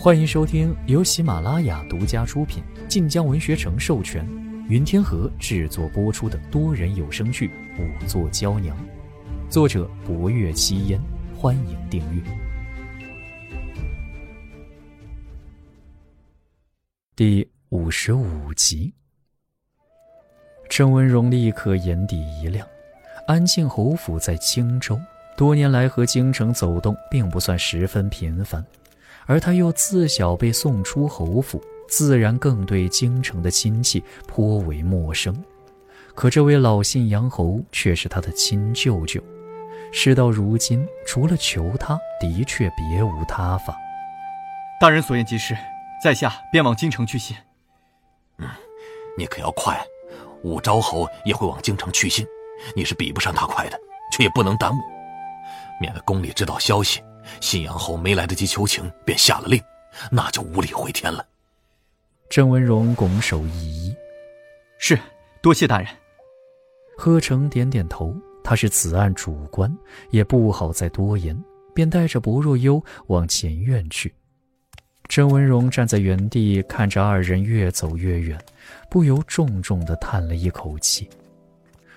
欢迎收听由喜马拉雅独家出品、晋江文学城授权、云天河制作播出的多人有声剧《五座娇娘》，作者：博月七烟。欢迎订阅。第五十五集，郑文荣立刻眼底一亮。安庆侯府在荆州，多年来和京城走动并不算十分频繁。而他又自小被送出侯府，自然更对京城的亲戚颇为陌生。可这位老信阳侯却是他的亲舅舅，事到如今，除了求他，的确别无他法。大人所言极是，在下便往京城去信。嗯，你可要快，武昭侯也会往京城去信，你是比不上他快的，却也不能耽误，免得宫里知道消息。信阳侯没来得及求情，便下了令，那就无力回天了。郑文荣拱手一揖：“是，多谢大人。”贺成点点头，他是此案主官，也不好再多言，便带着薄若幽往前院去。郑文荣站在原地，看着二人越走越远，不由重重地叹了一口气。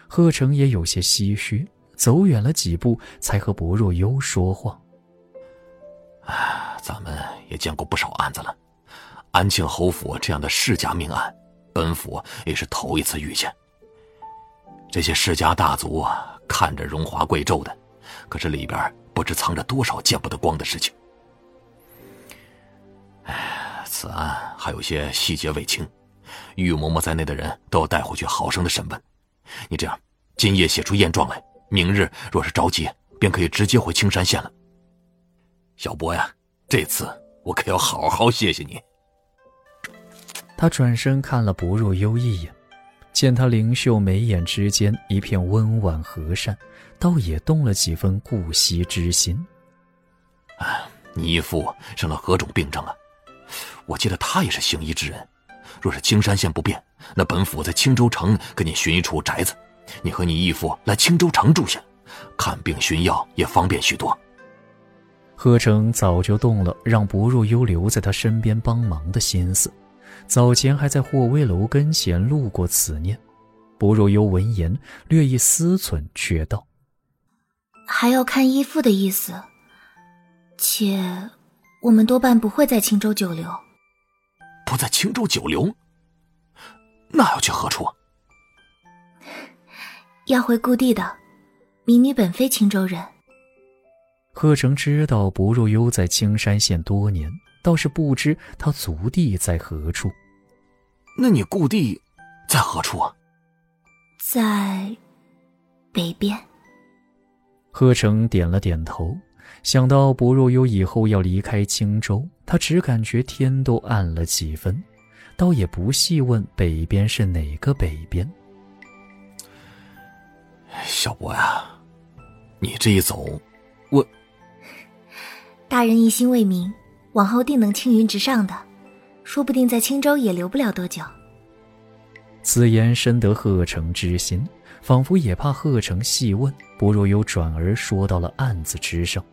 贺成也有些唏嘘，走远了几步，才和薄若幽说话。咱们也见过不少案子了，安庆侯府这样的世家命案，本府也是头一次遇见。这些世家大族啊，看着荣华贵胄的，可是里边不知藏着多少见不得光的事情。唉，此案还有些细节未清，玉嬷嬷在内的人都要带回去好生的审问。你这样，今夜写出验状来，明日若是着急，便可以直接回青山县了。小波呀，这次我可要好好谢谢你。他转身看了不若幽一眼，见他灵秀眉眼之间一片温婉和善，倒也动了几分顾惜之心。哎，你义父生了何种病症啊？我记得他也是行医之人。若是青山县不便，那本府在青州城给你寻一处宅子，你和你义父来青州城住下，看病寻药也方便许多。贺成早就动了让薄若幽留在他身边帮忙的心思，早前还在霍威楼跟前路过此念。薄若幽闻言略一思忖，却道：“还要看义父的意思，且我们多半不会在青州久留。不在青州久留，那要去何处？要回故地的。民女本非青州人。”贺成知道薄若幽在青山县多年，倒是不知他族地在何处。那你故地在何处啊？在北边。贺成点了点头，想到薄若幽以后要离开青州，他只感觉天都暗了几分，倒也不细问北边是哪个北边。小博呀，你这一走，我。大人一心为民，往后定能青云直上的，说不定在青州也留不了多久。此言深得贺成之心，仿佛也怕贺成细问，不若又转而说到了案子之上。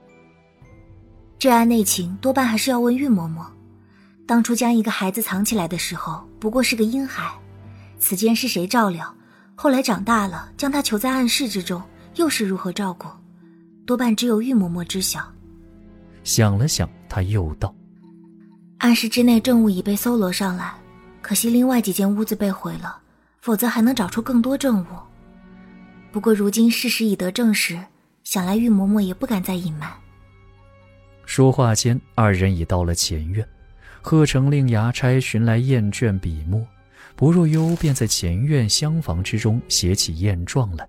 这案内情多半还是要问玉嬷嬷。当初将一个孩子藏起来的时候，不过是个婴孩，此间是谁照料？后来长大了，将他囚在暗室之中，又是如何照顾？多半只有玉嬷嬷知晓。想了想，他又道：“暗室之内证物已被搜罗上来，可惜另外几间屋子被毁了，否则还能找出更多证物。不过如今事实已得证实，想来玉嬷嬷也不敢再隐瞒。”说话间，二人已到了前院，贺成令衙差寻来砚卷笔墨，薄若幽便在前院厢房之中写起验状来。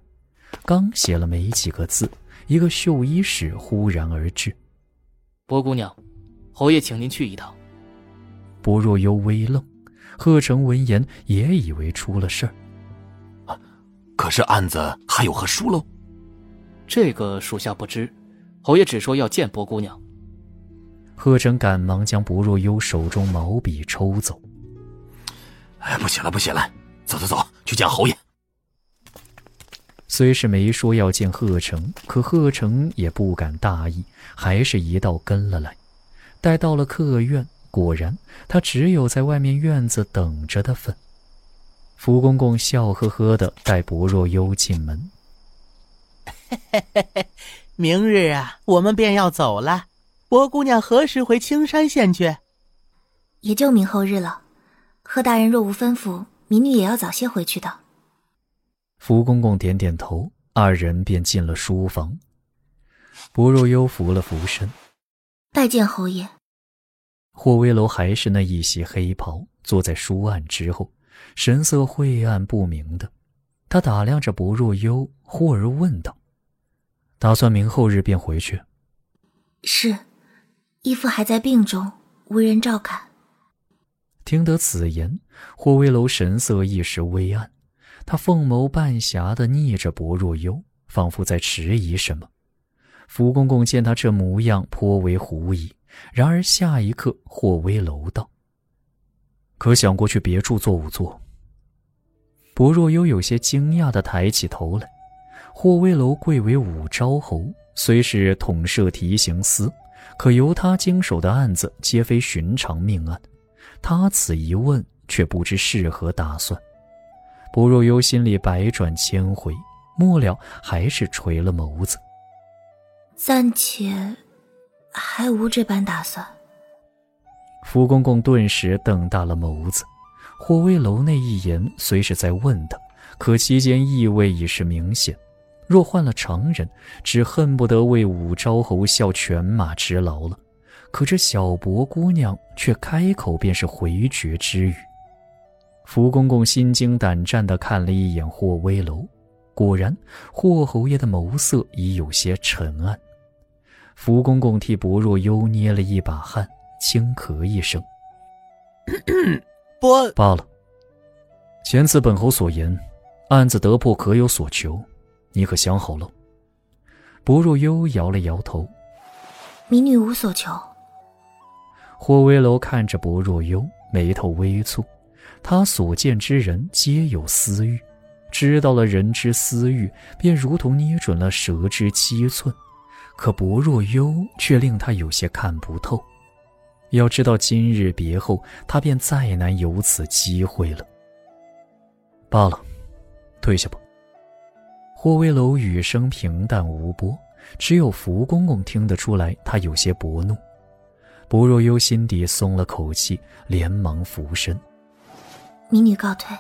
刚写了没几个字，一个绣衣使忽然而至。薄姑娘，侯爷请您去一趟。薄若幽微愣，贺成闻言也以为出了事儿。可是案子还有何疏漏？这个属下不知，侯爷只说要见薄姑娘。贺成赶忙将薄若幽手中毛笔抽走。哎，不写了，不写了，走走走，去见侯爷。虽是没说要见贺成，可贺成也不敢大意，还是一道跟了来。待到了客院，果然，他只有在外面院子等着的份。福公公笑呵呵的带薄若幽进门。明日啊，我们便要走了。薄姑娘何时回青山县去？也就明后日了。贺大人若无吩咐，民女也要早些回去的。福公公点点头，二人便进了书房。薄若幽扶了扶身，拜见侯爷。霍威楼还是那一袭黑袍，坐在书案之后，神色晦暗不明的。他打量着薄若幽，忽而问道：“打算明后日便回去？”“是，义父还在病中，无人照看。”听得此言，霍威楼神色一时微暗，他凤眸半狭的睨着薄若幽，仿佛在迟疑什么。福公公见他这模样，颇为狐疑。然而下一刻，霍威楼道：“可想过去别处做仵作？”薄若幽有些惊讶的抬起头来。霍威楼贵为武昭侯，虽是统摄提刑司，可由他经手的案子皆非寻常命案。他此一问，却不知是何打算。薄若幽心里百转千回，末了还是垂了眸子。暂且。还无这般打算。福公公顿时瞪大了眸子。霍威楼那一言虽是在问他，可其间意味已是明显。若换了常人，只恨不得为武昭侯效犬马之劳了。可这小薄姑娘却开口便是回绝之语。福公公心惊胆战地看了一眼霍威楼，果然，霍侯爷的眸色已有些沉暗。福公公替薄若幽捏了一把汗，轻咳一声：“不罢了。前次本侯所言，案子得破可有所求，你可想好了？”薄若幽摇了摇头：“民女无所求。”霍威楼看着薄若幽，眉头微蹙。他所见之人皆有私欲，知道了人之私欲，便如同捏准了蛇之七寸。可薄若幽却令他有些看不透。要知道今日别后，他便再难有此机会了。罢了，退下吧。霍威楼语声平淡无波，只有福公公听得出来，他有些薄怒。薄若幽心底松了口气，连忙俯身：“民女告退。”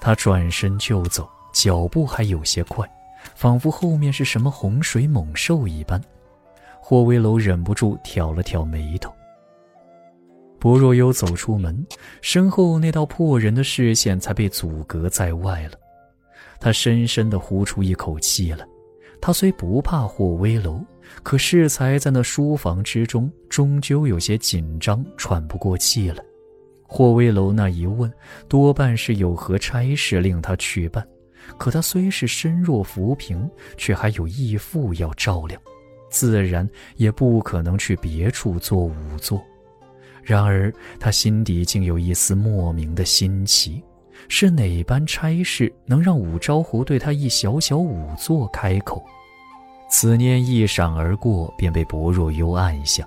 他转身就走，脚步还有些快。仿佛后面是什么洪水猛兽一般，霍威楼忍不住挑了挑眉头。薄若幽走出门，身后那道破人的视线才被阻隔在外了。他深深地呼出一口气来。他虽不怕霍威楼，可适才在那书房之中，终究有些紧张，喘不过气来。霍威楼那一问，多半是有何差事令他去办。可他虽是身弱浮萍，却还有义父要照料，自然也不可能去别处做仵作。然而他心底竟有一丝莫名的新奇：是哪般差事能让武昭侯对他一小小仵作开口？此念一闪而过，便被薄若幽按下。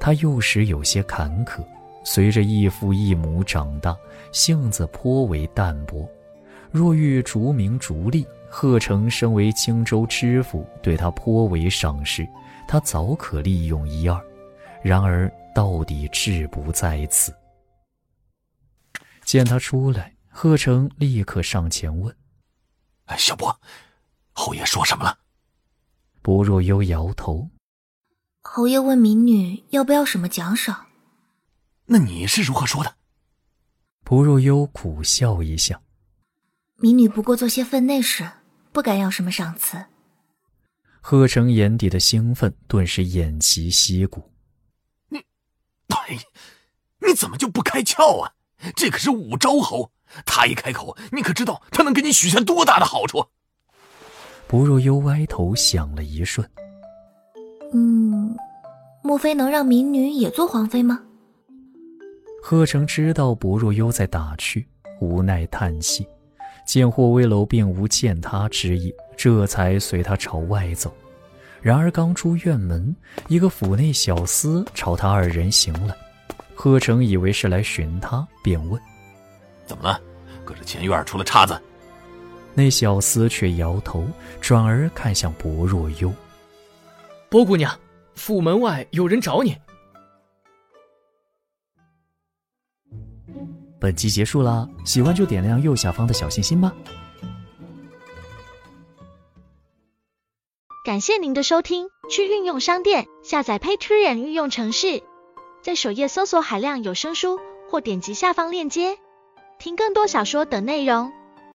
他幼时有些坎坷，随着异父异母长大，性子颇为淡薄。若欲逐名逐利，贺成身为青州知府，对他颇为赏识，他早可利用一二。然而到底志不在此。见他出来，贺成立刻上前问：“小波，侯爷说什么了？”薄若幽摇头：“侯爷问民女要不要什么奖赏。”那你是如何说的？不若幽苦笑一笑。民女不过做些分内事，不敢要什么赏赐。贺成眼底的兴奋顿时偃旗息鼓。你，哎，你怎么就不开窍啊？这可是武昭侯，他一开口，你可知道他能给你许下多大的好处？不若幽歪头想了一瞬，嗯，莫非能让民女也做皇妃吗？贺成知道薄若幽在打趣，无奈叹息。见霍威楼并无见他之意，这才随他朝外走。然而刚出院门，一个府内小厮朝他二人行来。贺成以为是来寻他，便问：“怎么了？搁这前院出了岔子？”那小厮却摇头，转而看向薄若幽：“薄姑娘，府门外有人找你。”本集结束了，喜欢就点亮右下方的小心心吧。感谢您的收听，去运用商店下载 Patreon 运用城市，在首页搜索海量有声书，或点击下方链接听更多小说等内容。